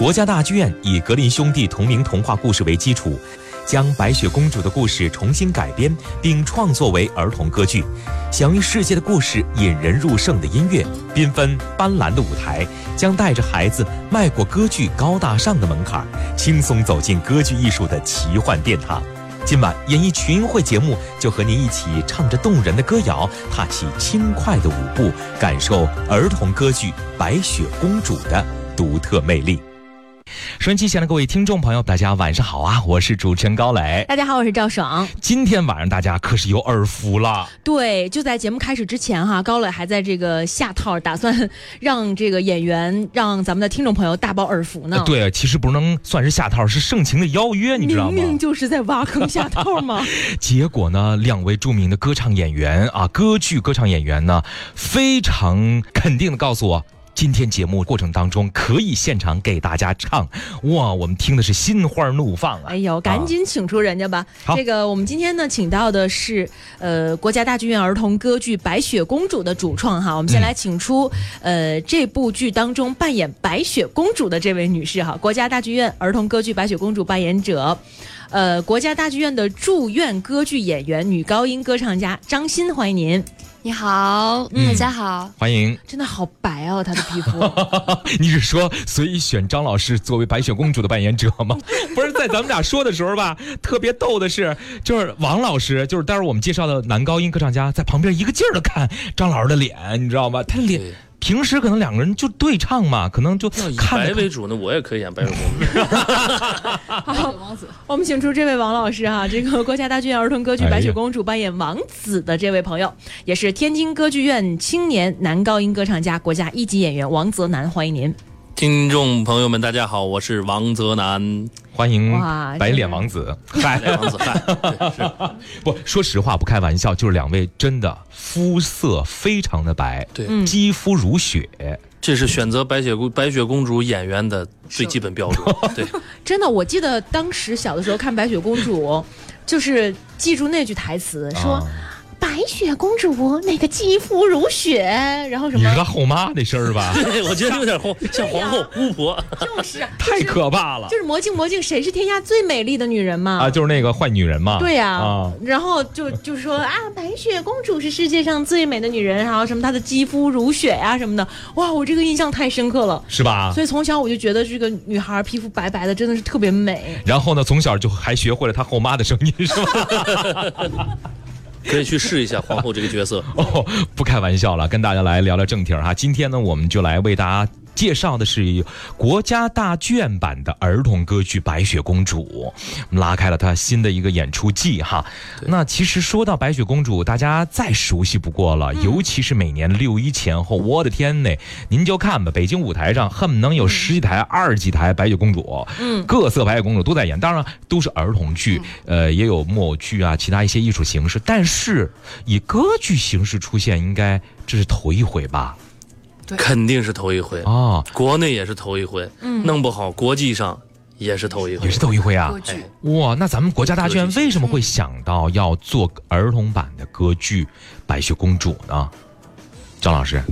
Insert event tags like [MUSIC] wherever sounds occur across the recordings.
国家大剧院以格林兄弟同名童话故事为基础，将白雪公主的故事重新改编并创作为儿童歌剧。享誉世界的故事，引人入胜的音乐，缤纷斑斓的舞台，将带着孩子迈过歌剧高大上的门槛，轻松走进歌剧艺术的奇幻殿堂。今晚演艺群英会节目就和您一起唱着动人的歌谣，踏起轻快的舞步，感受儿童歌剧《白雪公主》的独特魅力。收音机前的各位听众朋友，大家晚上好啊！我是主持人高磊。大家好，我是赵爽。今天晚上大家可是有耳福了。对，就在节目开始之前哈，高磊还在这个下套，打算让这个演员让咱们的听众朋友大饱耳福呢。对，其实不能算是下套，是盛情的邀约，你知道吗？明明就是在挖坑下套嘛。[LAUGHS] 结果呢，两位著名的歌唱演员啊，歌剧歌唱演员呢，非常肯定的告诉我。今天节目过程当中可以现场给大家唱，哇，我们听的是心花怒放啊！哎呦，赶紧请出人家吧！这个我们今天呢，请到的是呃国家大剧院儿童歌剧《白雪公主》的主创哈。我们先来请出呃这部剧当中扮演白雪公主的这位女士哈，国家大剧院儿童歌剧《白雪公主》扮演者，呃国家大剧院的驻院歌剧演员、女高音歌唱家张欣，欢迎您。你好，大家好，欢迎。真的好白哦，她的皮肤。[LAUGHS] 你是说，所以选张老师作为白雪公主的扮演者吗？[LAUGHS] 不是，在咱们俩说的时候吧，特别逗的是，就是王老师，就是待会儿我们介绍的男高音歌唱家，在旁边一个劲儿的看张老师的脸，你知道吗？他脸。平时可能两个人就对唱嘛，可能就以白为主呢，我也可以演白雪公主。[LAUGHS] [LAUGHS] 好，王子，我们请出这位王老师哈，这个国家大剧院儿童歌剧《白雪公主》扮演王子的这位朋友，也是天津歌剧院青年男高音歌唱家、国家一级演员王泽南，欢迎您。听众朋友们，大家好，我是王泽南，欢迎白脸王子，白脸，王子是，[LAUGHS] 不说实话，不开玩笑，就是两位真的肤色非常的白，对，肌肤如雪，这是选择白雪公白雪公主演员的最基本标准，[LAUGHS] 对，真的，我记得当时小的时候看白雪公主，就是记住那句台词说。白雪公主那个肌肤如雪，然后什么？你是她后妈那声儿吧？对 [LAUGHS] 我觉得有点像皇后巫婆，就是 [LAUGHS] 太可怕了。就是魔镜魔镜，谁是天下最美丽的女人嘛？啊，就是那个坏女人嘛。对呀，然后就就说啊，白雪公主是世界上最美的女人，然后什么她的肌肤如雪呀什么的，哇，我这个印象太深刻了，是吧？所以从小我就觉得这个女孩皮肤白白的真的是特别美。然后呢，从小就还学会了她后妈的声音，是吧？[LAUGHS] 可以去试一下皇后这个角色 [LAUGHS] 哦，不开玩笑了，跟大家来聊聊正题儿哈。今天呢，我们就来为大家。介绍的是国家大剧院版的儿童歌剧《白雪公主》，我们拉开了它新的一个演出季哈。那其实说到白雪公主，大家再熟悉不过了，尤其是每年六一前后，我的天呐，您就看吧，北京舞台上恨不能有十几台、二十几台白雪公主，嗯，各色白雪公主都在演，当然都是儿童剧，呃，也有木偶剧啊，其他一些艺术形式，但是以歌剧形式出现，应该这是头一回吧。肯定是头一回啊！国内也是头一回，嗯弄不好国际上也是头一回，也是头一回啊！哇，那咱们国家大剧院为什么会想到要做儿童版的歌剧《白雪公主》呢？张老师，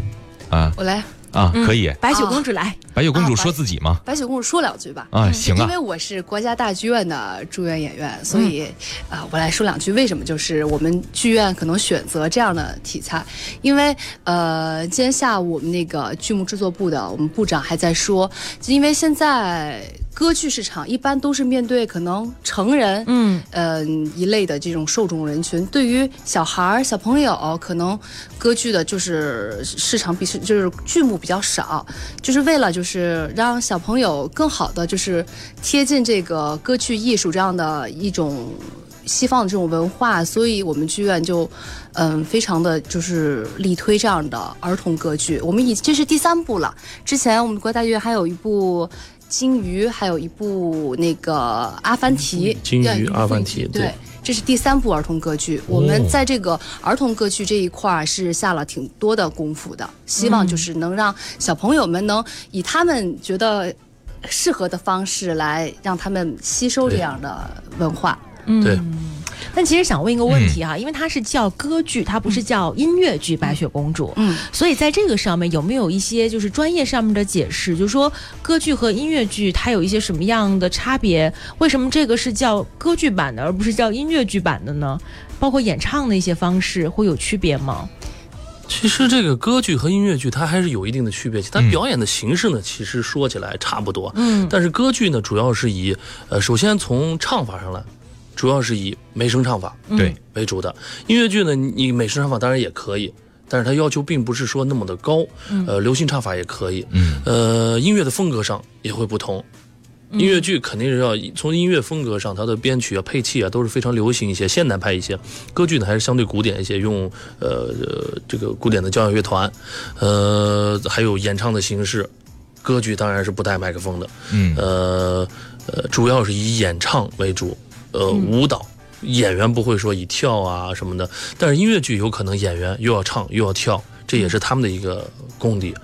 啊，我来。啊，可以。白雪公主来，白雪公主说自己吗？白雪公主说两句吧。啊，行啊。因为我是国家大剧院的驻院演员，所以啊，我来说两句。为什么就是我们剧院可能选择这样的题材？因为呃，今天下午我们那个剧目制作部的我们部长还在说，因为现在。歌剧市场一般都是面对可能成人，嗯，呃一类的这种受众人群。对于小孩儿、小朋友，可能歌剧的就是市场比是就是剧目比较少，就是为了就是让小朋友更好的就是贴近这个歌剧艺术这样的一种西方的这种文化，所以我们剧院就嗯非常的就是力推这样的儿童歌剧。我们已这是第三部了，之前我们国家大剧院还有一部。金鱼还有一部那个阿凡提，金鱼阿凡提，对，这是第三部儿童歌剧。我们在这个儿童歌剧这一块儿是下了挺多的功夫的，希望就是能让小朋友们能以他们觉得适合的方式来让他们吸收这样的文化。对。但其实想问一个问题哈，因为它是叫歌剧，它不是叫音乐剧《白雪公主》，嗯，所以在这个上面有没有一些就是专业上面的解释？就是说歌剧和音乐剧它有一些什么样的差别？为什么这个是叫歌剧版的，而不是叫音乐剧版的呢？包括演唱的一些方式会有区别吗？其实这个歌剧和音乐剧它还是有一定的区别，它表演的形式呢，其实说起来差不多。嗯，但是歌剧呢，主要是以呃，首先从唱法上来，主要是以美声唱法对为主的。音乐剧呢，你美声唱法当然也可以，但是它要求并不是说那么的高。呃，流行唱法也可以。嗯，呃，音乐的风格上也会不同。音乐剧肯定是要从音乐风格上，它的编曲啊、配器啊都是非常流行一些、现代派一些。歌剧呢还是相对古典一些，用呃这个古典的交响乐团，呃还有演唱的形式。歌剧当然是不带麦克风的，嗯，呃呃主要是以演唱为主，呃舞蹈演员不会说以跳啊什么的，但是音乐剧有可能演员又要唱又要跳。这也是他们的一个功底，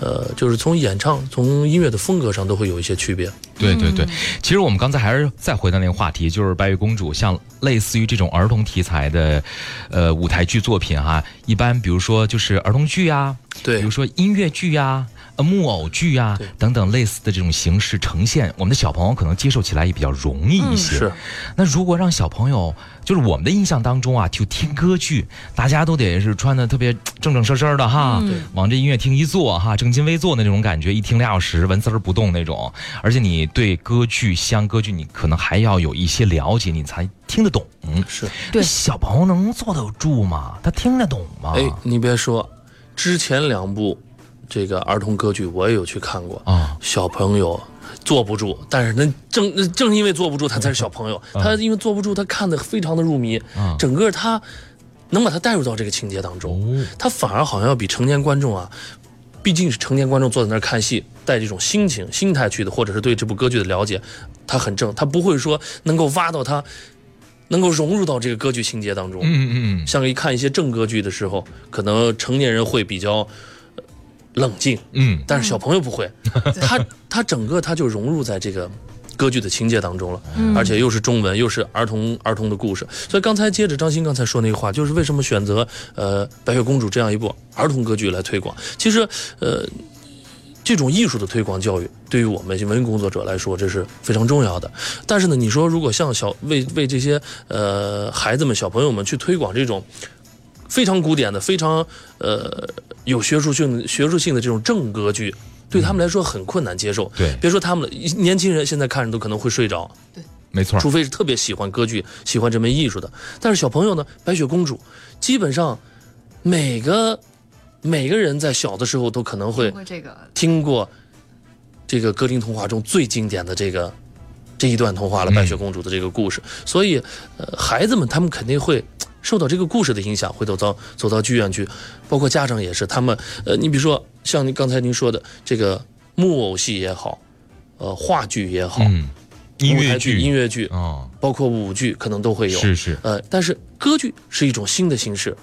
呃，就是从演唱、从音乐的风格上都会有一些区别。对对对，其实我们刚才还是再回到那个话题，就是《白雪公主》像类似于这种儿童题材的，呃，舞台剧作品哈，一般比如说就是儿童剧啊，对，比如说音乐剧呀。木偶剧啊，等等类似的这种形式呈现，我们的小朋友可能接受起来也比较容易一些。是，那如果让小朋友，就是我们的印象当中啊，就听歌剧，大家都得是穿的特别正正式式的哈，往这音乐厅一坐哈，正襟危坐的那种感觉，一听俩小时，纹丝儿不动那种。而且你对歌剧、像歌剧，你可能还要有一些了解，你才听得懂。是，对，小朋友能坐得住吗？他听得懂吗？哎，你别说，之前两部。这个儿童歌剧我也有去看过啊，小朋友坐不住，但是那正正因为坐不住，他才是小朋友。他因为坐不住，他看的非常的入迷，整个他能把他带入到这个情节当中，他反而好像要比成年观众啊，毕竟是成年观众坐在那儿看戏，带这种心情、心态去的，或者是对这部歌剧的了解，他很正，他不会说能够挖到他，能够融入到这个歌剧情节当中。嗯嗯，像一看一些正歌剧的时候，可能成年人会比较。冷静，嗯，但是小朋友不会，他他整个他就融入在这个歌剧的情节当中了，而且又是中文，又是儿童儿童的故事，所以刚才接着张欣刚才说那个话，就是为什么选择呃白雪公主这样一部儿童歌剧来推广？其实呃这种艺术的推广教育对于我们文艺工作者来说这是非常重要的。但是呢，你说如果像小为为这些呃孩子们小朋友们去推广这种。非常古典的，非常呃有学术性、学术性的这种正歌剧，对他们来说很困难接受。对，别说他们了，年轻人现在看着都可能会睡着。对，没错。除非是特别喜欢歌剧、喜欢这门艺术的。但是小朋友呢，白雪公主，基本上每个每个人在小的时候都可能会听过这个格林童话中最经典的这个这一段童话了——白雪公主的这个故事。所以，呃，孩子们他们肯定会。受到这个故事的影响，会走到走到剧院去，包括家长也是。他们，呃，你比如说像您刚才您说的这个木偶戏也好，呃，话剧也好，音乐剧、音乐剧啊，包括舞剧可能都会有。是是。呃，但是歌剧是一种新的形式，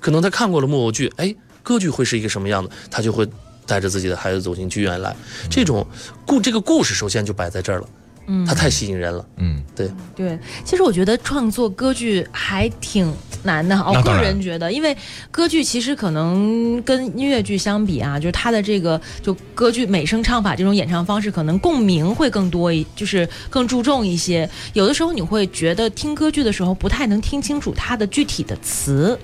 可能他看过了木偶剧，哎，歌剧会是一个什么样的，他就会带着自己的孩子走进剧院来。这种故这个故事首先就摆在这儿了。嗯，它太吸引人了。嗯，对对，其实我觉得创作歌剧还挺难的。我个人觉得，因为歌剧其实可能跟音乐剧相比啊，就是它的这个就歌剧美声唱法这种演唱方式，可能共鸣会更多一，就是更注重一些。有的时候你会觉得听歌剧的时候不太能听清楚它的具体的词。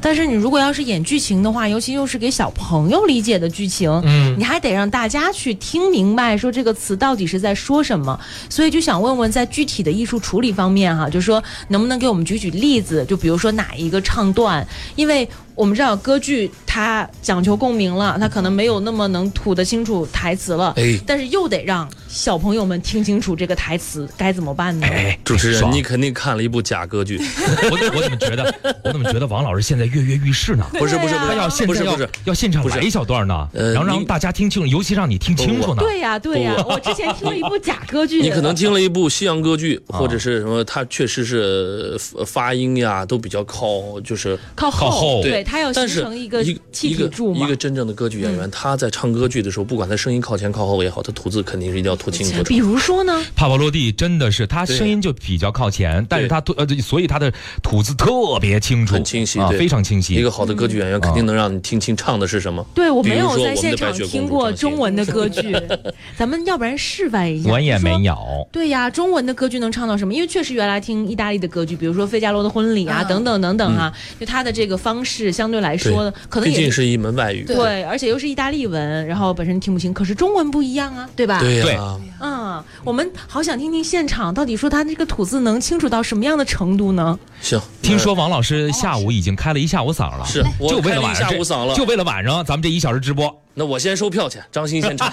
但是你如果要是演剧情的话，尤其又是给小朋友理解的剧情，嗯，你还得让大家去听明白，说这个词到底是在说什么。所以就想问问，在具体的艺术处理方面，哈，就是说能不能给我们举举例子？就比如说哪一个唱段，因为。我们知道歌剧它讲求共鸣了，它可能没有那么能吐得清楚台词了，哎。但是又得让小朋友们听清楚这个台词，该怎么办呢？哎主持人，你肯定看了一部假歌剧，[LAUGHS] 我我怎么觉得，我怎么觉得王老师现在跃跃欲试呢？不是不是，他要现在要要现场来一小段呢，然后让大家听清楚，尤其让你听清楚呢。对呀对呀，我之前听了一部假歌剧，你可能听了一部西洋歌剧，或者是什么，它确实是发音呀都比较靠就是靠后，对。他要形成一个气体柱嘛。一个真正的歌剧演员，他在唱歌剧的时候，不管他声音靠前靠后也好，他吐字肯定是一定要吐清楚。比如说呢，帕帕罗蒂真的是他声音就比较靠前，但是他吐呃，所以他的吐字特别清楚，很清晰啊，非常清晰。一个好的歌剧演员肯定能让你听清唱的是什么。对我没有在现场听过中文的歌剧，[LAUGHS] 咱们要不然示范一下。我也没有。对呀，中文的歌剧能唱到什么？因为确实原来听意大利的歌剧，比如说《费加罗的婚礼》啊，等等等等啊，就他的这个方式相对来说可能也是一门外语。对，而且又是意大利文，然后本身听不清。可是中文不一样啊，对吧？对呀。嗯，我们好想听听现场到底说他这个吐字能清楚到什么样的程度呢？行，听说王老师下午已经开了一下午嗓了，是，就为了晚上，下午嗓了，就为了晚上咱们这一小时直播。那我先收票去，张鑫先唱。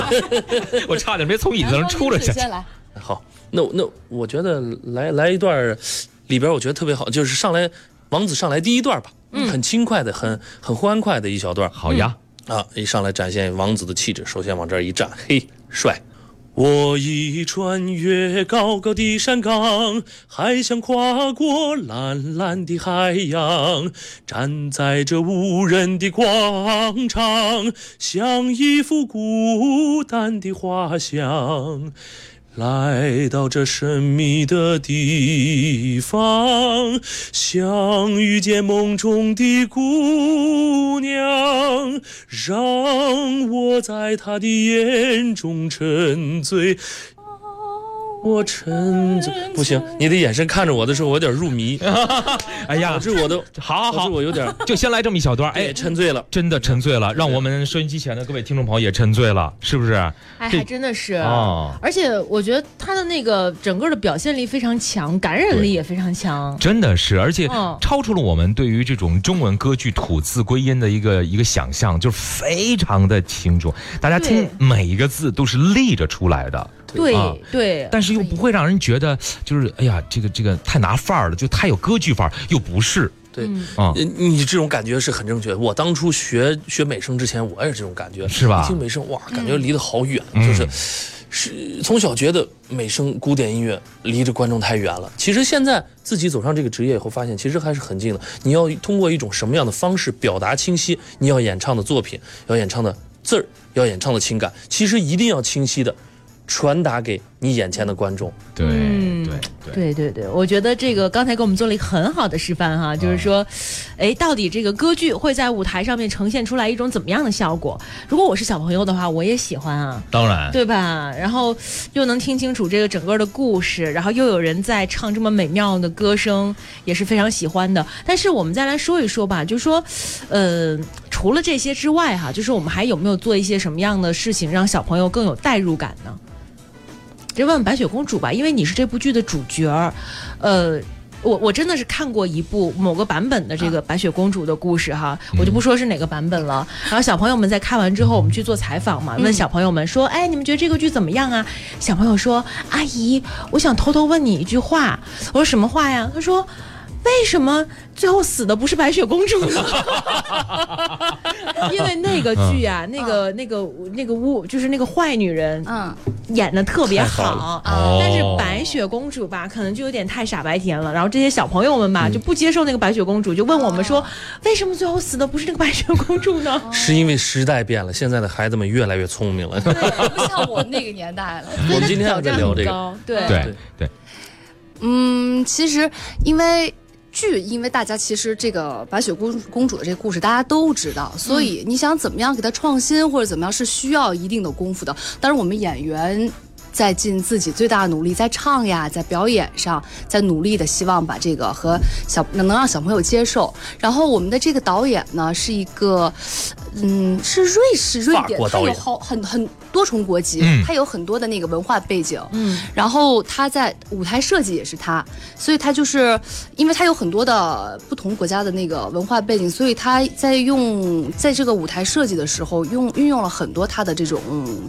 [LAUGHS] 我差点没从椅子上出了去。[LAUGHS] 先来。好，那那我觉得来来一段里边，我觉得特别好，就是上来王子上来第一段吧，嗯，很轻快的，很很欢快的一小段。好呀，啊，一上来展现王子的气质，首先往这儿一站，嘿，帅。我已穿越高高的山岗，还想跨过蓝蓝的海洋，站在这无人的广场，像一幅孤单的画像。来到这神秘的地方，想遇见梦中的姑娘，让我在她的眼中沉醉。我沉醉。不行，你的眼神看着我的时候，我有点入迷。[LAUGHS] 哎呀，导致我都好好。好，我有点 [LAUGHS] 就先来这么一小段，哎，沉醉了，真的沉醉了，让我们收音机前的各位听众朋友也沉醉了，是不是？哎，还真的是。啊！而且我觉得他的那个整个的表现力非常强，感染力也非常强，真的是，而且超出了我们对于这种中文歌剧吐字归音的一个一个想象，就是非常的清楚，大家听每一个字都是立着出来的。对对，但是又不会让人觉得就是哎呀，这个这个太拿范儿了，就太有歌剧范儿，又不是。对啊，你这种感觉是很正确。我当初学学美声之前，我也是这种感觉，是吧？听美声哇，感觉离得好远，就是是从小觉得美声古典音乐离着观众太远了。其实现在自己走上这个职业以后，发现其实还是很近的。你要通过一种什么样的方式表达清晰？你要演唱的作品，要演唱的字儿，要演唱的情感，其实一定要清晰的。传达给你眼前的观众，对对对对对，我觉得这个刚才给我们做了一个很好的示范哈，就是说，哎，到底这个歌剧会在舞台上面呈现出来一种怎么样的效果？如果我是小朋友的话，我也喜欢啊，当然，对吧？然后又能听清楚这个整个的故事，然后又有人在唱这么美妙的歌声，也是非常喜欢的。但是我们再来说一说吧，就是说，呃，除了这些之外哈，就是我们还有没有做一些什么样的事情，让小朋友更有代入感呢？就问问白雪公主吧，因为你是这部剧的主角儿，呃，我我真的是看过一部某个版本的这个白雪公主的故事哈，我就不说是哪个版本了。[LAUGHS] 然后小朋友们在看完之后，我们去做采访嘛，问小朋友们说，哎，你们觉得这个剧怎么样啊？小朋友说，阿姨，我想偷偷问你一句话。我说什么话呀？他说。为什么最后死的不是白雪公主呢？[LAUGHS] 因为那个剧啊，那个那个那个巫就是那个坏女人，嗯，演的特别好。但是白雪公主吧，可能就有点太傻白甜了。然后这些小朋友们吧，就不接受那个白雪公主，就问我们说，为什么最后死的不是那个白雪公主呢？[LAUGHS] 是因为时代变了，现在的孩子们越来越聪明了，不像我们那个年代了。[LAUGHS] 我们今天在聊这个，对对对，嗯，其实因为。剧，因为大家其实这个白雪公公主的这个故事大家都知道，所以你想怎么样给它创新或者怎么样是需要一定的功夫的。但是我们演员。在尽自己最大的努力，在唱呀，在表演上，在努力的希望把这个和小能让小朋友接受。然后我们的这个导演呢，是一个，嗯，是瑞士瑞典，他有好很很多重国籍，他有很多的那个文化背景。嗯，然后他在舞台设计也是他，所以他就是因为他有很多的不同国家的那个文化背景，所以他在用在这个舞台设计的时候用运用了很多他的这种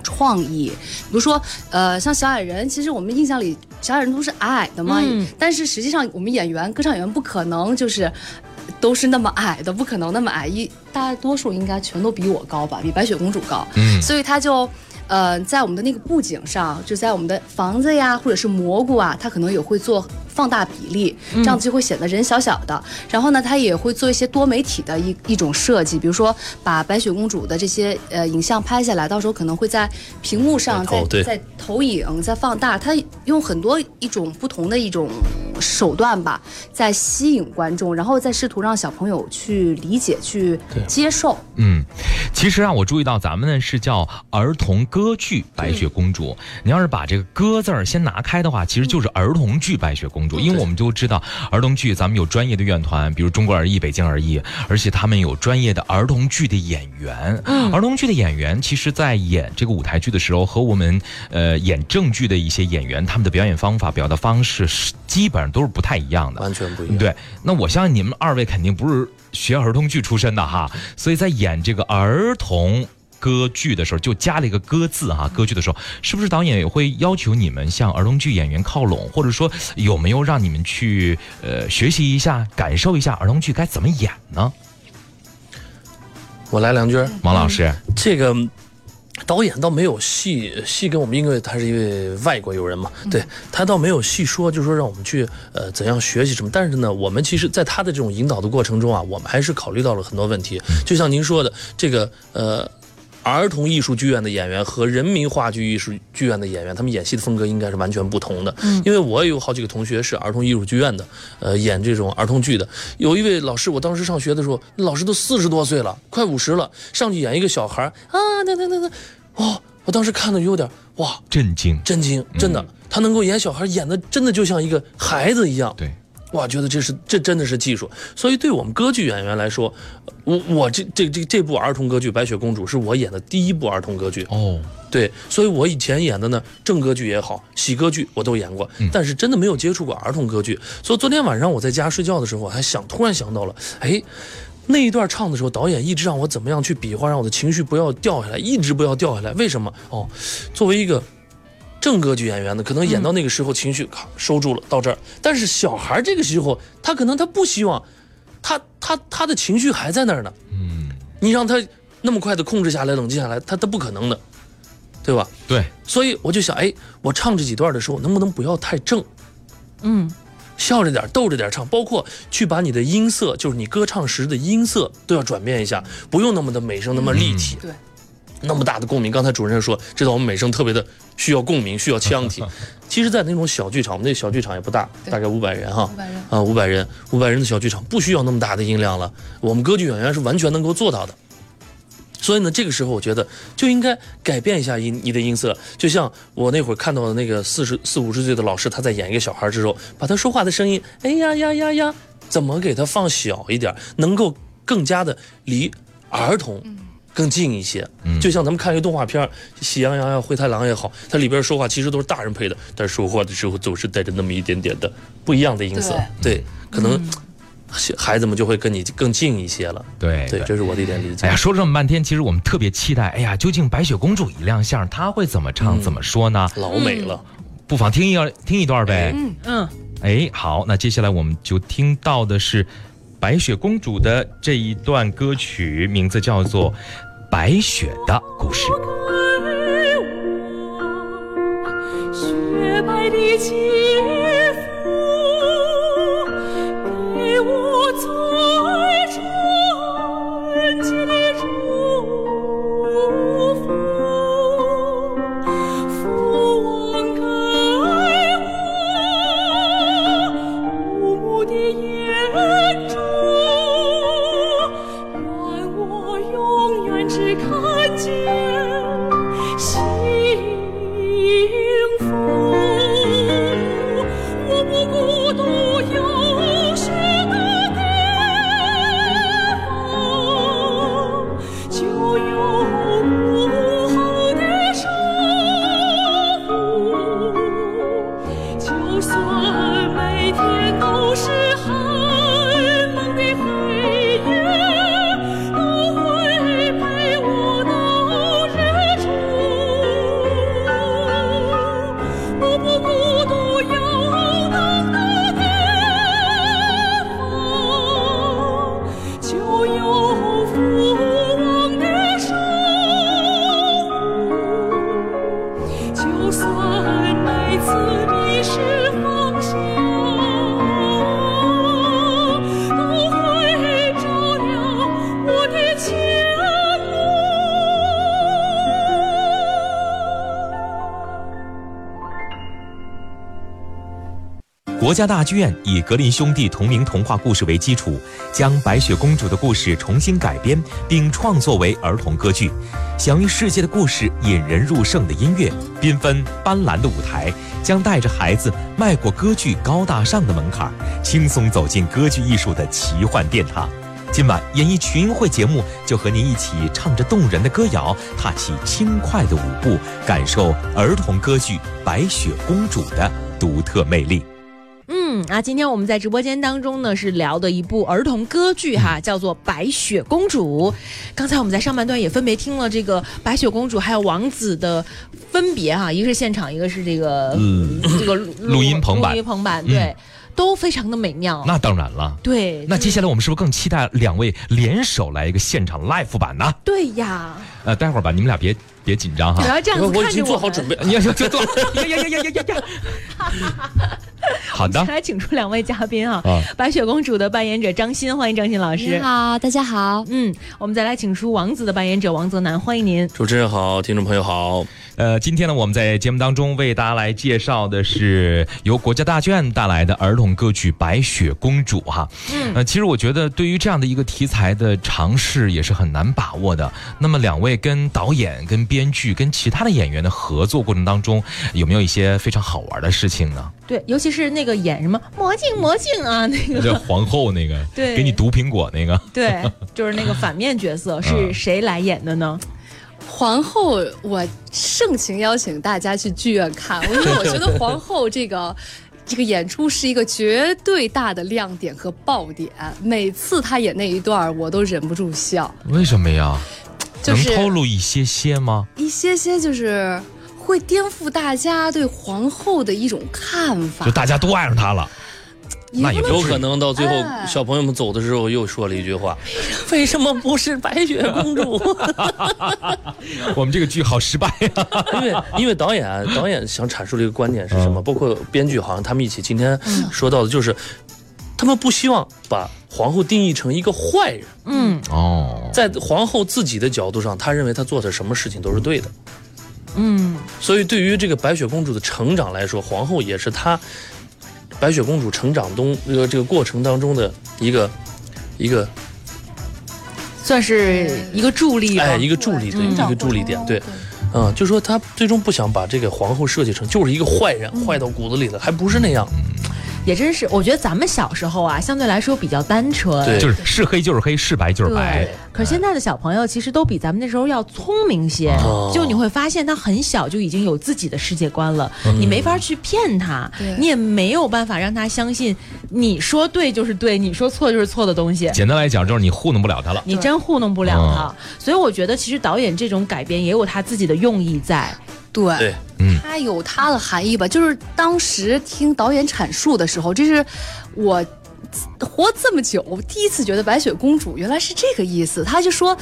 创意，比如说呃。呃，像小矮人，其实我们印象里小矮人都是矮矮的嘛，但是实际上我们演员歌唱演员不可能就是都是那么矮的，不可能那么矮，一大多数应该全都比我高吧，比白雪公主高，嗯，所以他就呃，在我们的那个布景上，就在我们的房子呀，或者是蘑菇啊，他可能也会做放大比例，这样子就会显得人小小的。然后呢，他也会做一些多媒体的一一种设计，比如说把白雪公主的这些呃影像拍下来，到时候可能会在屏幕上在在投影、在放大，他用很多一种不同的一种手段吧，在吸引观众，然后再试图让小朋友去理解、去接受。嗯，其实啊，我注意到咱们呢是叫儿童歌剧《白雪公主》，你要是把这个“歌”字儿先拿开的话，其实就是儿童剧《白雪公主》，因为我们都知道儿童剧咱们有专业的院团，比如中国儿艺、北京儿艺，而且他们有专业的儿童剧的演员。嗯，儿童剧的演员其实，在演这个舞台剧的时候，和我们呃演正剧的一些演员，他们的表演方法、表达方式是基本上都是不太一样的，完全不一样。对，那我相信你们二位肯定不是学儿童剧出身的哈，所以在演这个儿童。歌剧的时候就加了一个“歌”字哈，歌剧的时候是不是导演也会要求你们向儿童剧演员靠拢，或者说有没有让你们去呃学习一下、感受一下儿童剧该怎么演呢？我来两句，王老师，这个导演倒没有细细跟我们，因为他是一位外国友人嘛，对他倒没有细说，就说让我们去呃怎样学习什么。但是呢，我们其实在他的这种引导的过程中啊，我们还是考虑到了很多问题，就像您说的这个呃。儿童艺术剧院的演员和人民话剧艺术剧院的演员，他们演戏的风格应该是完全不同的。嗯，因为我也有好几个同学是儿童艺术剧院的，呃，演这种儿童剧的。有一位老师，我当时上学的时候，老师都四十多岁了，快五十了，上去演一个小孩啊，那那那那，哦，我当时看的有点哇，震惊，震惊，真的，他能够演小孩，演的真的就像一个孩子一样。对。哇，觉得这是这真的是技术，所以对我们歌剧演员来说，我我这这这这部儿童歌剧《白雪公主》是我演的第一部儿童歌剧哦。对，所以我以前演的呢正歌剧也好，喜歌剧我都演过，但是真的没有接触过儿童歌剧。所以昨天晚上我在家睡觉的时候，我还想突然想到了，哎，那一段唱的时候，导演一直让我怎么样去比划，让我的情绪不要掉下来，一直不要掉下来。为什么？哦，作为一个。正歌剧演员呢，可能演到那个时候情绪卡收住了，到这儿。但是小孩这个时候，他可能他不希望，他他他的情绪还在那儿呢。嗯，你让他那么快的控制下来、冷静下来，他他不可能的，对吧？对。所以我就想，哎，我唱这几段的时候，能不能不要太正？嗯，笑着点、逗着点唱，包括去把你的音色，就是你歌唱时的音色都要转变一下，不用那么的美声，那么立体。对。那么大的共鸣，刚才主持人说，知道我们美声特别的需要共鸣，需要腔体。[LAUGHS] 其实，在那种小剧场，我们那小剧场也不大，大概五百人哈，啊，五百人，五百人的小剧场不需要那么大的音量了。我们歌剧演员是完全能够做到的。所以呢，这个时候我觉得就应该改变一下音你的音色，就像我那会儿看到的那个四十四五十岁的老师，他在演一个小孩之后，把他说话的声音，哎呀呀呀呀，怎么给他放小一点，能够更加的离儿童。更近一些，就像咱们看一个动画片《喜羊羊》呀、《灰太狼》也好，它里边说话其实都是大人配的，但是说话的时候总是带着那么一点点的不一样的音色。对，可能孩子们就会跟你更近一些了。对，对，这是我的一点理解。哎呀，说了这么半天，其实我们特别期待，哎呀，究竟白雪公主一亮相，她会怎么唱、怎么说呢？老美了，不妨听一听一段呗。嗯嗯。哎，好，那接下来我们就听到的是白雪公主的这一段歌曲，名字叫做。白雪的故事。雪白的国家大剧院以格林兄弟同名童话故事为基础，将白雪公主的故事重新改编并创作为儿童歌剧。享誉世界的故事，引人入胜的音乐，缤纷斑斓的舞台，将带着孩子迈过歌剧高大上的门槛，轻松走进歌剧艺术的奇幻殿堂。今晚演艺群英会节目就和您一起唱着动人的歌谣，踏起轻快的舞步，感受儿童歌剧《白雪公主》的独特魅力。嗯啊，今天我们在直播间当中呢是聊的一部儿童歌剧哈，叫做《白雪公主》。刚才我们在上半段也分别听了这个白雪公主还有王子的分别哈，一个是现场，一个是这个嗯这个 [LAUGHS] 录音棚版，录音棚版对。都非常的美妙，那当然了。对，那接下来我们是不是更期待两位联手来一个现场 live 版呢？对呀。呃，待会儿吧，你们俩别别紧张哈。不要这样子我已经做好准备。你要就做。呀呀呀呀呀呀！好的。来，请出两位嘉宾啊。白雪公主的扮演者张欣，欢迎张欣老师。你好，大家好。嗯，我们再来请出王子的扮演者王泽南，欢迎您。主持人好，听众朋友好。呃，今天呢，我们在节目当中为大家来介绍的是由国家大剧院带来的儿童歌曲《白雪公主》哈。嗯。呃，其实我觉得对于这样的一个题材的尝试也是很难把握的。那么两位跟导演、跟编剧、跟其他的演员的合作过程当中，有没有一些非常好玩的事情呢？对，尤其是那个演什么魔镜魔镜啊，[LAUGHS] 那个叫皇后那个，[LAUGHS] 对，给你毒苹果那个，对，就是那个反面角色 [LAUGHS] 是谁来演的呢？皇后，我盛情邀请大家去剧院看，因为我觉得皇后这个这个演出是一个绝对大的亮点和爆点。每次她演那一段，我都忍不住笑。为什么呀？能透露一些些吗？一些些就是会颠覆大家对皇后的一种看法，就大家都爱上她了。那也有可能到最后，小朋友们走的时候又说了一句话：“为什么不是白雪公主？” [LAUGHS] 我们这个剧好失败呀！因为因为导演导演想阐述的一个观点是什么？包括编剧好像他们一起今天说到的就是，他们不希望把皇后定义成一个坏人。嗯哦，在皇后自己的角度上，他认为他做的什么事情都是对的。嗯，所以对于这个白雪公主的成长来说，皇后也是她。白雪公主成长中这个这个过程当中的一个一个，算是一个助力，哎，一个助力，对，一个助力点，对，嗯，就说他最终不想把这个皇后设计成就是一个坏人，坏到骨子里了，还不是那样。也真是，我觉得咱们小时候啊，相对来说比较单纯，对，就是是黑就是黑，是白就是白。可是现在的小朋友其实都比咱们那时候要聪明些，就你会发现他很小就已经有自己的世界观了，你没法去骗他，你也没有办法让他相信你说对就是对，你说错就是错的东西。简单来讲，就是你糊弄不了他了，你真糊弄不了他。所以我觉得，其实导演这种改编也有他自己的用意在。对，嗯，它有它的含义吧。就是当时听导演阐述的时候，这是我活这么久第一次觉得白雪公主原来是这个意思。他就说，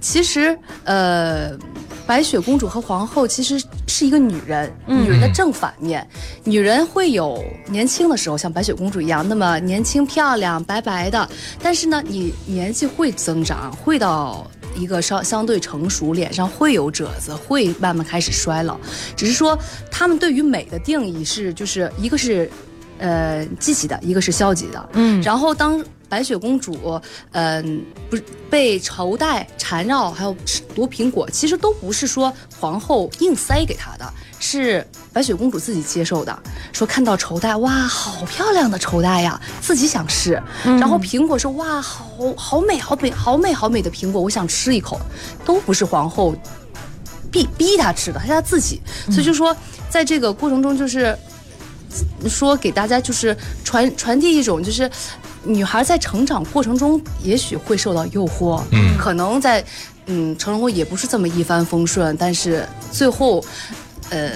其实呃，白雪公主和皇后其实是一个女人，女人的正反面。女人会有年轻的时候，像白雪公主一样，那么年轻漂亮、白白的。但是呢，你年纪会增长，会到。一个稍相对成熟，脸上会有褶子，会慢慢开始衰老。只是说，他们对于美的定义是，就是一个是，呃，积极的，一个是消极的。嗯。然后当白雪公主，嗯，不是被绸带缠绕，还有吃毒苹果，其实都不是说皇后硬塞给她的。是白雪公主自己接受的，说看到绸带，哇，好漂亮的绸带呀，自己想试。然后苹果说，哇，好好美，好美，好美，好美的苹果，我想吃一口。都不是皇后逼逼她吃的，是她自己。所以就说，在这个过程中，就是说给大家就是传传递一种，就是女孩在成长过程中也许会受到诱惑，嗯，可能在嗯成龙也不是这么一帆风顺，但是最后。呃，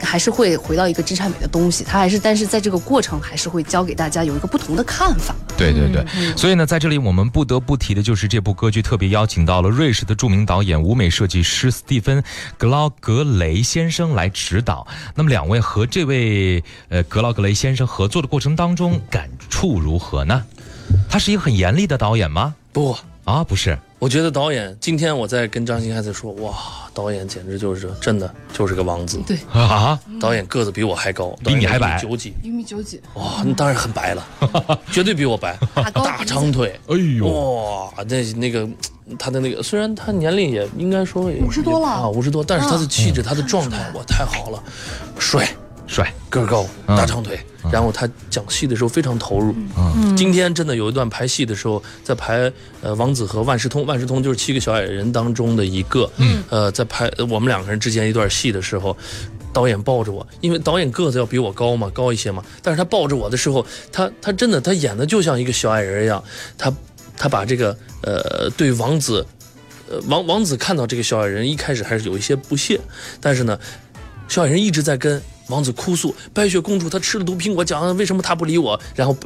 还是会回到一个真善美的东西，他还是，但是在这个过程还是会教给大家有一个不同的看法。对对对，所以呢，在这里我们不得不提的就是这部歌剧特别邀请到了瑞士的著名导演、舞美设计师斯蒂芬·格劳格雷先生来指导。那么两位和这位呃格劳格雷先生合作的过程当中，感触如何呢？他是一个很严厉的导演吗？不啊，不是。我觉得导演今天我在跟张欣还在说，哇，导演简直就是真的就是个王子。对。啊，导演个子比我还高，比你还白？九几，一米九几，哇，那当然很白了，[LAUGHS] 绝对比我白，大高大长腿，哎呦，哇，那那个他的那个，虽然他年龄也应该说也50多了。啊，五十多，但是他的气质、他的状态，哇，太好了，帅。帅，个儿高，大长腿，然后他讲戏的时候非常投入。嗯，今天真的有一段排戏的时候，在排呃王子和万事通，万事通就是七个小矮人当中的一个。嗯，呃，在排我们两个人之间一段戏的时候，导演抱着我，因为导演个子要比我高嘛，高一些嘛。但是他抱着我的时候，他他真的他演的就像一个小矮人一样。他他把这个呃对王子，呃王王子看到这个小矮人一开始还是有一些不屑，但是呢，小矮人一直在跟。王子哭诉：“白雪公主她吃了毒苹果，讲为什么她不理我？”然后，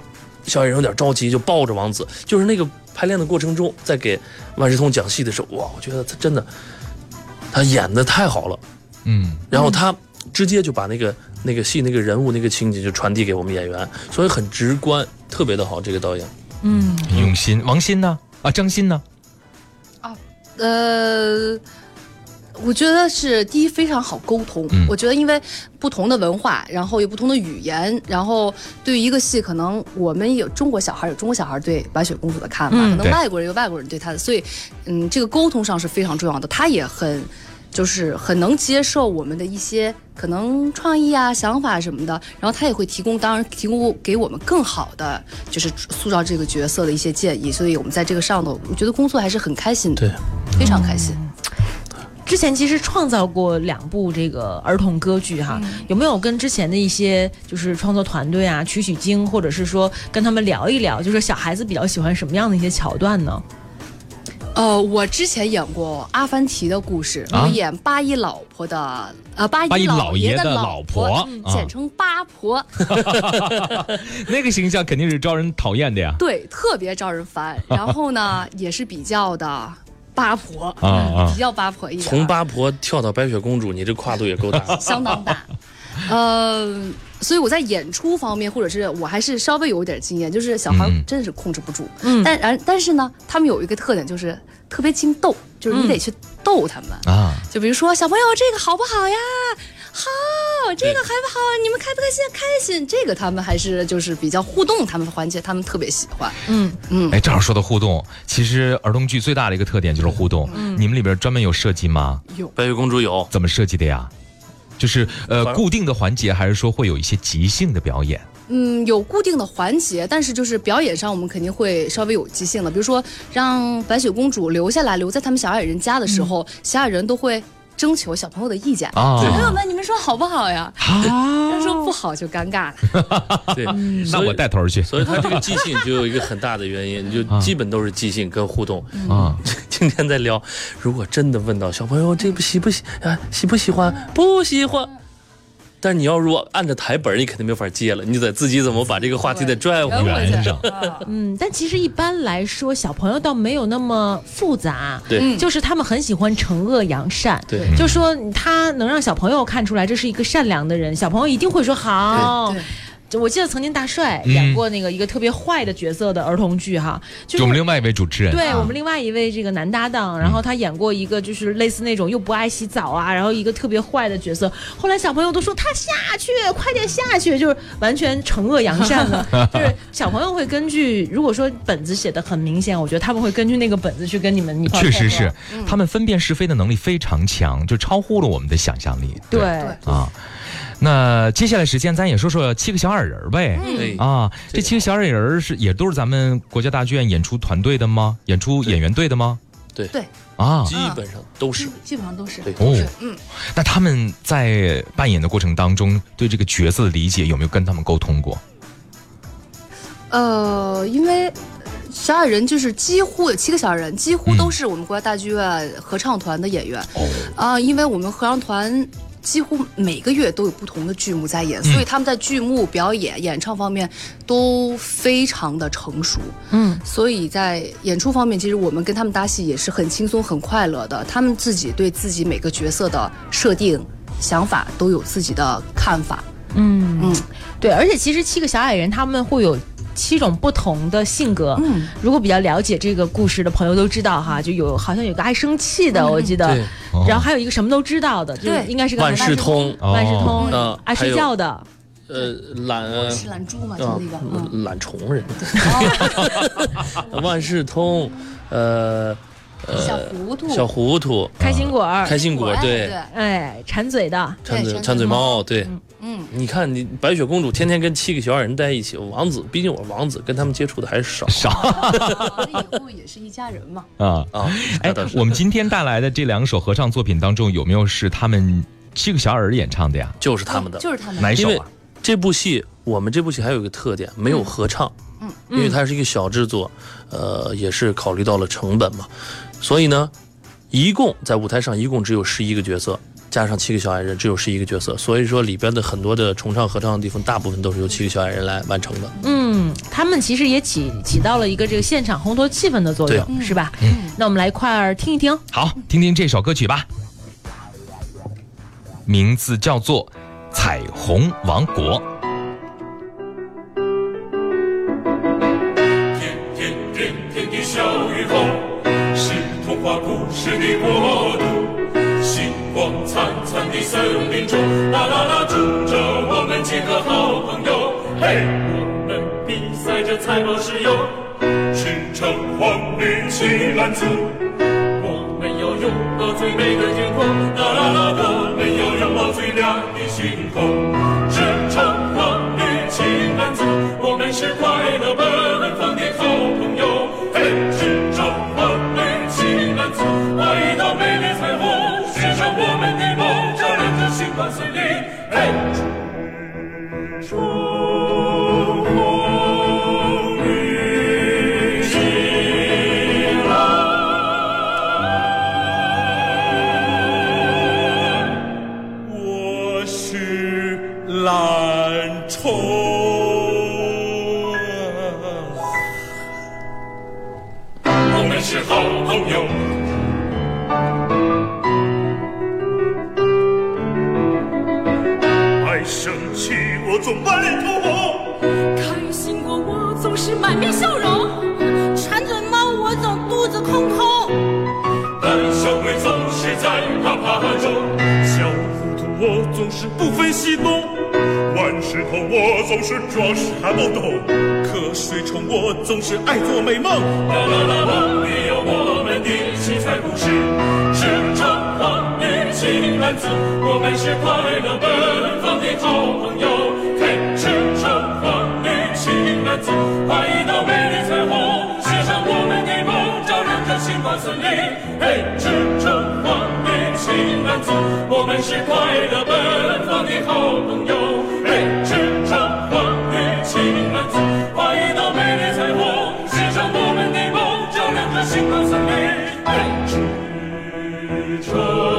小矮人有点着急，就抱着王子。就是那个排练的过程中，在给万事通讲戏的时候，哇，我觉得他真的，他演的太好了，嗯。然后他直接就把那个那个戏那个人物那个情节就传递给我们演员，所以很直观，特别的好。这个导演，嗯，用心。王鑫呢？啊，张鑫呢？啊，呃。我觉得是第一非常好沟通。我觉得因为不同的文化，然后有不同的语言，然后对于一个戏，可能我们有中国小孩有中国小孩对白雪公主的看法，可能外国人有外国人对她的，所以嗯，这个沟通上是非常重要的。他也很就是很能接受我们的一些可能创意啊、想法什么的，然后他也会提供，当然提供给我们更好的就是塑造这个角色的一些建议。所以我们在这个上头，我觉得工作还是很开心的，对，非常开心。之前其实创造过两部这个儿童歌剧哈，有没有跟之前的一些就是创作团队啊取取经，或者是说跟他们聊一聊，就是小孩子比较喜欢什么样的一些桥段呢？呃，我之前演过阿凡提的故事，我演八一老婆的呃八一老爷的老婆，简称八婆。[LAUGHS] 那个形象肯定是招人讨厌的呀。对，特别招人烦。然后呢，也是比较的。八婆啊，比较八婆一点。从八婆跳到白雪公主，你这跨度也够大，[LAUGHS] 相当大。呃，所以我在演出方面，或者是我还是稍微有一点经验，就是小孩真的是控制不住。嗯，但然但是呢，他们有一个特点，就是特别精逗，就是你得去逗他们啊。就比如说，小朋友这个好不好呀？好，这个还不好，你们开不开心？开心，这个他们还是就是比较互动，他们的环节他们特别喜欢。嗯嗯，哎，正好说到互动，其实儿童剧最大的一个特点就是互动。嗯，你们里边专门有设计吗？有，白雪公主有，怎么设计的呀？就是呃固定的环节，还是说会有一些即兴的表演？嗯，有固定的环节，但是就是表演上我们肯定会稍微有即兴的，比如说让白雪公主留下来，留在他们小矮人家的时候，小矮人都会。征求小朋友的意见，小朋友们，你们说好不好呀？要说不好就尴尬了。[LAUGHS] 对，那我带头去。所以他这个即兴就有一个很大的原因，[LAUGHS] 就基本都是即兴跟互动。啊，[LAUGHS] 今天在聊，如果真的问到小朋友这不喜不喜啊，喜不喜欢？不喜欢。但是你要如果按着台本，你肯定没法接了，你得自己怎么把这个话题再拽回来。嗯，但其实一般来说，小朋友倒没有那么复杂。对，就是他们很喜欢惩恶扬善。对，就说他能让小朋友看出来这是一个善良的人，小朋友一定会说好。我记得曾经大帅演过那个一个特别坏的角色的儿童剧哈，就我们另外一位主持人，对我们另外一位这个男搭档，然后他演过一个就是类似那种又不爱洗澡啊，然后一个特别坏的角色，后来小朋友都说他下去，快点下去，就是完全惩恶扬善了。[LAUGHS] 就是小朋友会根据如果说本子写的很明显，我觉得他们会根据那个本子去跟你们一块。确实是，他们分辨是非的能力非常强，就超乎了我们的想象力。对啊。那接下来时间，咱也说说七个小矮人呗。嗯啊，这七个小矮人是也都是咱们国家大剧院演出团队的吗？演出演员队的吗？对对啊，基本上都是，基本上都是。对哦，嗯。那他们在扮演的过程当中，对这个角色的理解有没有跟他们沟通过？呃，因为小矮人就是几乎有七个小矮人，几乎都是我们国家大剧院合唱团的演员。哦。啊，因为我们合唱团。几乎每个月都有不同的剧目在演，所以他们在剧目表演、演唱方面都非常的成熟。嗯，所以在演出方面，其实我们跟他们搭戏也是很轻松、很快乐的。他们自己对自己每个角色的设定、想法都有自己的看法。嗯嗯，对，而且其实七个小矮人他们会有。七种不同的性格，嗯，如果比较了解这个故事的朋友都知道哈，就有好像有个爱生气的，我记得，然后还有一个什么都知道的，就是对。应该是个万事通，万事通哦，爱睡觉的，呃，懒呃是懒猪嘛，就啊那个，嗯，懒虫人，[LAUGHS] 万事通，呃小呃，糊涂，小糊涂，开心果儿，开心果，对，哎，馋嘴的，馋嘴馋嘴猫，对。嗯，你看，你白雪公主天天跟七个小矮人在一起，王子，毕竟我是王子，跟他们接触的还是少。少。那以后也是。一家人嘛。啊。啊。哎我们今天带来的这两首合唱作品当中，有没有是他们七个小矮人演唱的呀？就是他们的。就是他们哪一首因为啊？这部戏，我们这部戏还有一个特点，没有合唱，嗯，因为它是一个小制作，呃，也是考虑到了成本嘛，所以呢，一共在舞台上一共只有十一个角色，加上七个小矮人，只有十一个角色，所以说里边的很多的重唱合唱的地方，大部分都是由七个小矮人来完成的。嗯，他们其实也起起到了一个这个现场烘托气氛的作用，是吧？嗯，那我们来一块儿听一听。好，听听这首歌曲吧，名字叫做《彩虹王国》。灿的森林中，啦啦啦，住着我们几个好朋友。嘿，我们比赛着采宝石油，赤橙黄绿青蓝紫。我们要拥抱最美的天空，啦啦啦，我们要拥抱最亮的星空。赤橙黄绿青蓝紫，我们是快乐奔着星生气，我总满脸通红。开心过我总是满面笑容，馋嘴猫我总肚子空空。胆小鬼总是在怕怕中，小糊涂我总是不分西东，万事通我总是装傻懵懂，瞌睡虫我总是爱做美梦。啦啦啦，梦里有我们的七彩故事，黄绿青蓝紫，我们是快乐奔放的好朋友。嘿，赤橙黄绿青蓝紫，画一道美丽彩虹，写上我们的梦，照亮着星光森林。嘿，赤橙黄绿青蓝紫，我们是快乐奔放的好朋友。嘿，赤橙黄绿青蓝紫，画一道美丽彩虹，写上我们的梦，照亮着星光森林。嘿，赤橙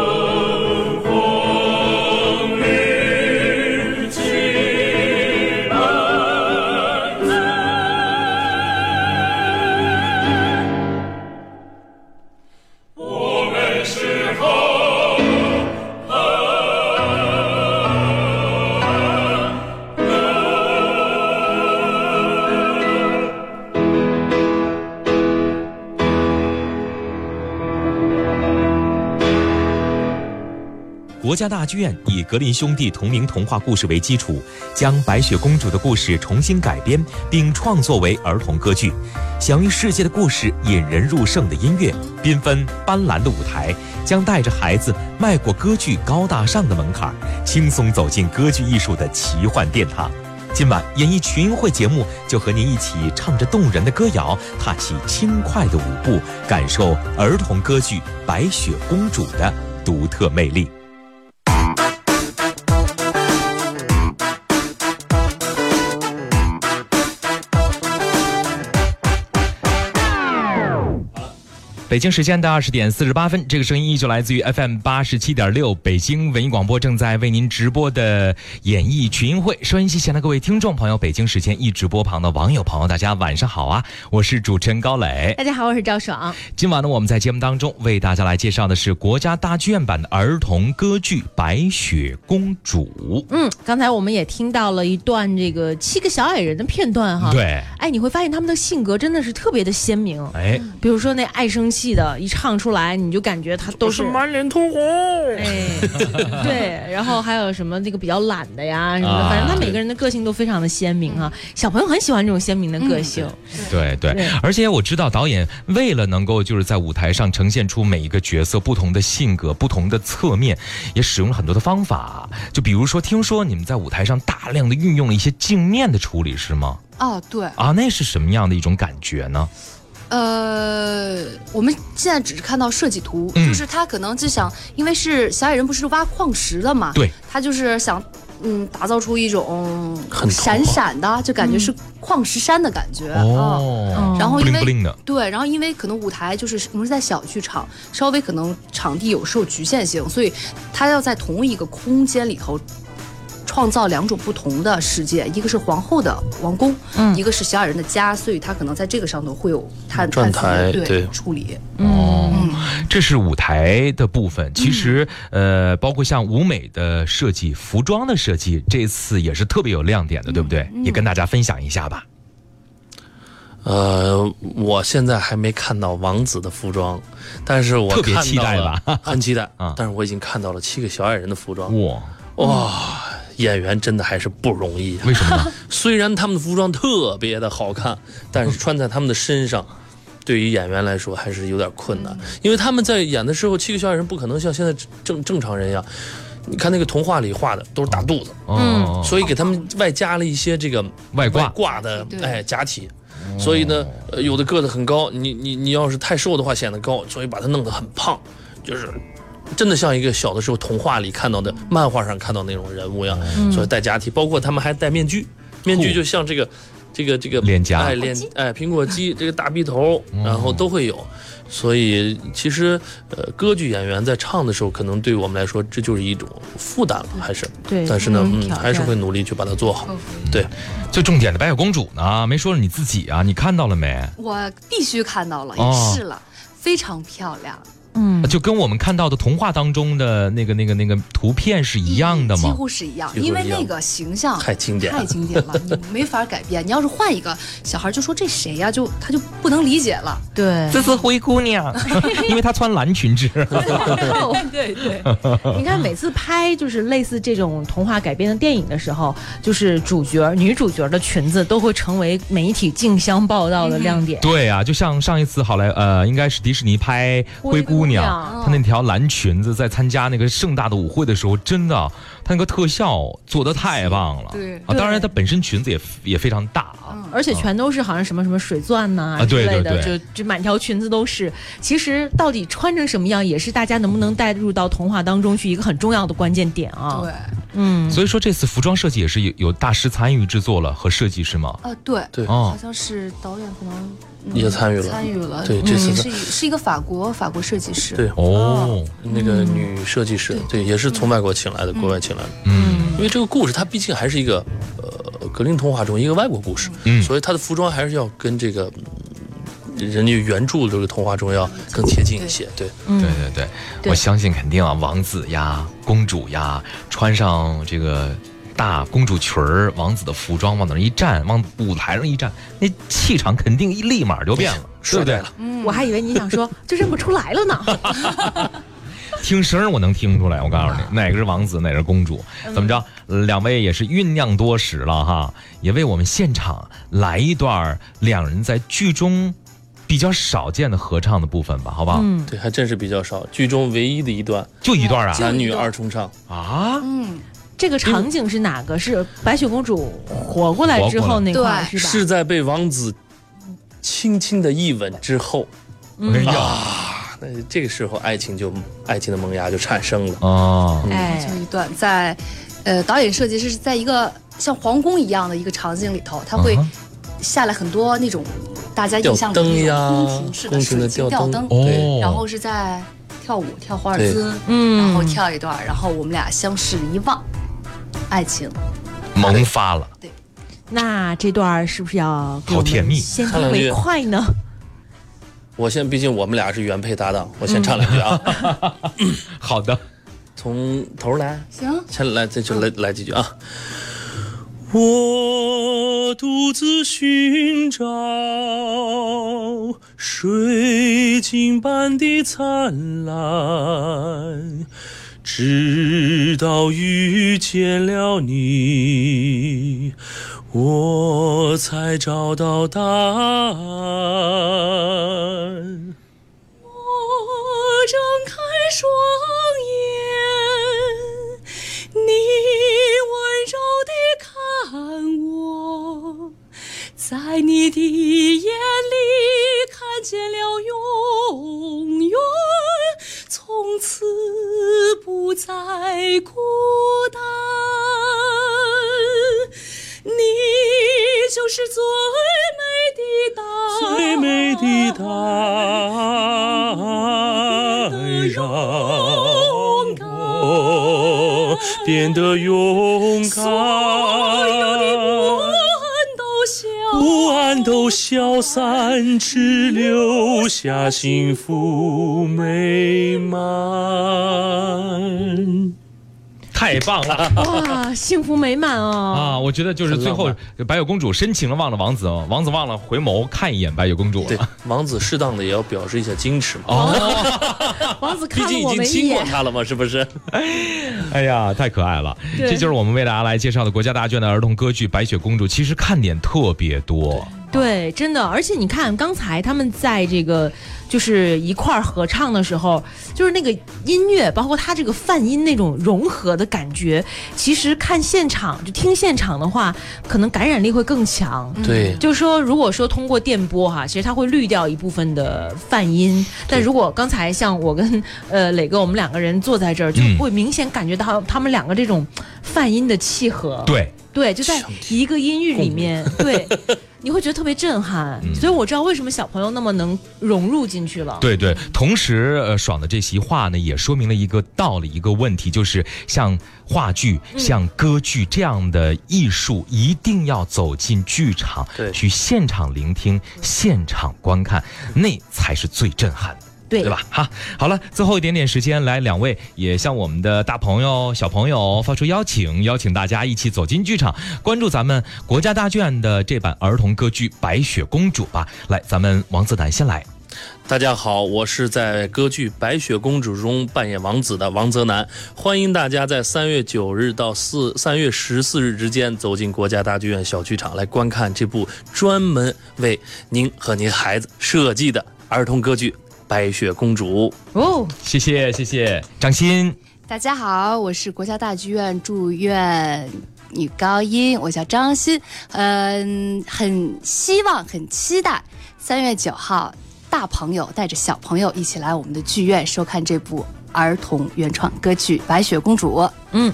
国家大剧院以格林兄弟同名童话故事为基础，将白雪公主的故事重新改编并创作为儿童歌剧。享誉世界的故事，引人入胜的音乐，缤纷斑斓的舞台，将带着孩子迈过歌剧高大上的门槛，轻松走进歌剧艺术的奇幻殿堂。今晚演艺群英会节目就和您一起唱着动人的歌谣，踏起轻快的舞步，感受儿童歌剧《白雪公主》的独特魅力。北京时间的二十点四十八分，这个声音依旧来自于 FM 八十七点六，北京文艺广播正在为您直播的演艺群英会。收音机前的各位听众朋友，北京时间一直播旁的网友朋友，大家晚上好啊！我是主持人高磊，大家好，我是赵爽。今晚呢，我们在节目当中为大家来介绍的是国家大剧院版的儿童歌剧《白雪公主》。嗯，刚才我们也听到了一段这个七个小矮人的片段哈。对，哎，你会发现他们的性格真的是特别的鲜明。哎，比如说那爱生气。记得一唱出来，你就感觉他都是满脸通红。哎，[LAUGHS] 对，然后还有什么那个比较懒的呀什么的，反正他每个人的个性都非常的鲜明啊。小朋友很喜欢这种鲜明的个性。对对，而且我知道导演为了能够就是在舞台上呈现出每一个角色不同的性格、不同的侧面，也使用了很多的方法。就比如说，听说你们在舞台上大量的运用了一些镜面的处理，是吗？哦，对。啊，那是什么样的一种感觉呢？呃，我们现在只是看到设计图，就是他可能就想，因为是小矮人不是挖矿石的嘛，对，他就是想，嗯，打造出一种闪闪的，就感觉是矿石山的感觉哦。然后因为对，然后因为可能舞台就是我们是在小剧场，稍微可能场地有受局限性，所以他要在同一个空间里头。创造两种不同的世界，一个是皇后的王宫，嗯，一个是小矮人的家，所以他可能在这个上头会有他转台对处理。哦，这是舞台的部分。其实，呃，包括像舞美的设计、服装的设计，这次也是特别有亮点的，对不对？也跟大家分享一下吧。呃，我现在还没看到王子的服装，但是我特别期待吧，很期待 [LAUGHS] 啊！但是我已经看到了七个小矮人的服装，哇哇！演员真的还是不容易，为什么呢？[LAUGHS] 虽然他们的服装特别的好看，但是穿在他们的身上，对于演员来说还是有点困难。因为他们在演的时候，七个小矮人不可能像现在正正常人一样。你看那个童话里画的都是大肚子，嗯，所以给他们外加了一些这个外挂挂的哎假体，所以呢，有的个子很高，你你你要是太瘦的话显得高，所以把他弄得很胖，就是。真的像一个小的时候童话里看到的、漫画上看到那种人物一样，所以戴假体，包括他们还戴面具，面具就像这个、这个、这个脸颊，哎脸哎苹果肌，这个大鼻头，然后都会有。所以其实呃，歌剧演员在唱的时候，可能对我们来说这就是一种负担了，还是对。但是呢，嗯，还是会努力去把它做好。对，最重点的白雪公主呢，没说是你自己啊，你看到了没？我必须看到了，也试了，非常漂亮。嗯，就跟我们看到的童话当中的那个、那个、那个图片是一样的吗？几乎是一样，因为那个形象太经典，太经典了，[LAUGHS] 你没法改变。你要是换一个小孩，就说这谁呀？就他就不能理解了。对，这是灰姑娘，[LAUGHS] 因为她穿蓝裙子。对对，你看每次拍就是类似这种童话改编的电影的时候，就是主角女主角的裙子都会成为媒体竞相报道的亮点。对啊，就像上一次好莱呃，应该是迪士尼拍灰姑。姑娘，她那条蓝裙子在参加那个盛大的舞会的时候，真的，她那个特效做的太棒了。对啊，当然她本身裙子也也非常大啊，而且全都是好像什么什么水钻呐之类的，就就满条裙子都是。其实到底穿成什么样，也是大家能不能带入到童话当中去一个很重要的关键点啊。对，嗯，所以说这次服装设计也是有有大师参与制作了和设计是吗？啊，对对，好像是导演可能。也参与了，参与了。对，这次是是一个法国法国设计师。对哦，那个女设计师，对，也是从外国请来的，国外请来的。嗯，因为这个故事它毕竟还是一个呃格林童话中一个外国故事，嗯，所以它的服装还是要跟这个人家原著这个童话中要更贴近一些。对，对对对，我相信肯定啊，王子呀、公主呀，穿上这个。大公主裙儿，王子的服装往那儿一站，往舞台上一站，那气场肯定一立马就变了，对不对了？我还以为你想说就认不出来了呢。[LAUGHS] 听声我能听出来，我告诉你，哪个是王子，哪个是公主？怎么着？两位也是酝酿多时了哈，也为我们现场来一段两人在剧中比较少见的合唱的部分吧，好不好？嗯，对，还真是比较少，剧中唯一的一段，就一段啊，男女二重唱啊，嗯。这个场景是哪个？是白雪公主活过来之后那块是吧？是在被王子轻轻的一吻之后，哎呀，那这个时候爱情就爱情的萌芽就产生了哦。哎，就一段在，呃，导演设计是在一个像皇宫一样的一个场景里头，他会下来很多那种大家印象里吊灯那宫廷式的水晶吊灯吊灯，哦。然后是在跳舞跳华尔兹，嗯然后跳一段，然后我们俩相视一望，爱情。萌发了。对。那这段是不是要好甜蜜。先听为唱两句。快呢？我现在，毕竟我们俩是原配搭档，我先唱两句啊，[LAUGHS] 好的，从头来，行，先来，这就来来几句啊。我独自寻找水晶般的灿烂，直到遇见了你，我才找到答案。我睁开双眼，你温柔地看我，在你的眼里看见了永远，从此不再孤单。你就是最美的答案，最美的答案，让我变得都消散，只留下幸福美满。太棒了哇，幸福美满哦！啊！我觉得就是最后白雪公主深情的望了王子，王子忘了回眸看一眼白雪公主对。，王子适当的也要表示一下矜持嘛。哦，[LAUGHS] 王子毕看了我竟已经亲们一眼，过她了嘛，是不是？[LAUGHS] 哎呀，太可爱了！这就是我们为大家来介绍的国家大剧院的儿童歌剧《白雪公主》，其实看点特别多。对，真的，而且你看，刚才他们在这个就是一块儿合唱的时候，就是那个音乐，包括他这个泛音那种融合的感觉，其实看现场就听现场的话，可能感染力会更强。对，就是说，如果说通过电波哈，其实它会滤掉一部分的泛音，但如果刚才像我跟呃磊哥我们两个人坐在这儿，就嗯会明显感觉到他们两个这种泛音的契合。对，对，就在一个音域里面，对，[LAUGHS] 你会觉得特别震撼。嗯所以我知道为什么小朋友那么能融入进去了。对对，同时，呃，爽的这席话呢，也说明了一个道理，一个问题，就是像话剧、嗯像歌剧这样的艺术，一定要走进剧场，对去现场聆听、现场观看，那才是最震撼的。对对吧？哈，好了，最后一点点时间，来两位也向我们的大朋友、小朋友发出邀请，邀请大家一起走进剧场，关注咱们国家大剧院的这版儿童歌剧《白雪公主》吧。来，咱们王子楠先来。大家好，我是在歌剧《白雪公主》中扮演王子的王泽南，欢迎大家在三月九日到四三月十四日之间走进国家大剧院小剧场来观看这部专门为您和您孩子设计的儿童歌剧《白雪公主》。哦，谢谢谢谢，张欣。大家好，我是国家大剧院住院女高音，我叫张欣。嗯，很希望、很期待三月九号，大朋友带着小朋友一起来我们的剧院收看这部儿童原创歌剧《白雪公主》。嗯。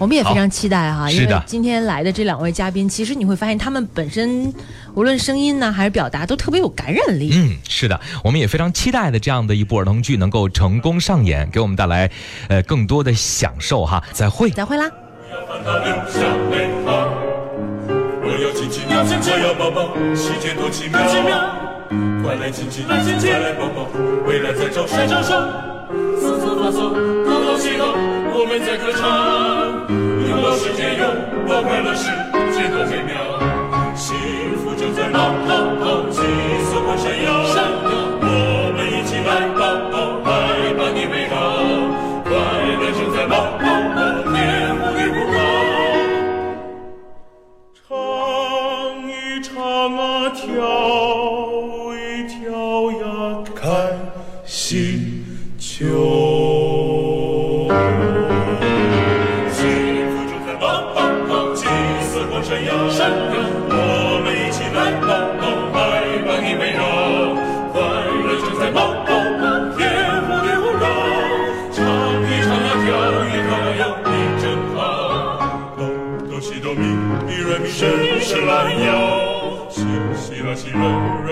我们也非常期待哈，因为今天来的这两位嘉宾，其实你会发现他们本身无论声音呢还是表达都特别有感染力。嗯，是的，我们也非常期待的这样的一部儿童剧能够成功上演，给我们带来呃更多的享受哈。再会。再会啦。让它留下美好。我要亲亲，要亲亲，我要抱抱，世界多奇妙，奇妙。快来亲亲，来亲亲，快来抱抱，未来在招手，在招手。瑟瑟发嗦，动动起动，我们在歌唱。拥抱世界，拥抱快乐，世界多美妙。幸福就在跑跑跑，急速快闪耀，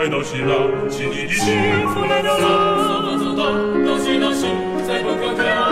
来到喜啦，喜你的幸福来了！走走走走，东西东西在蹦跳跳，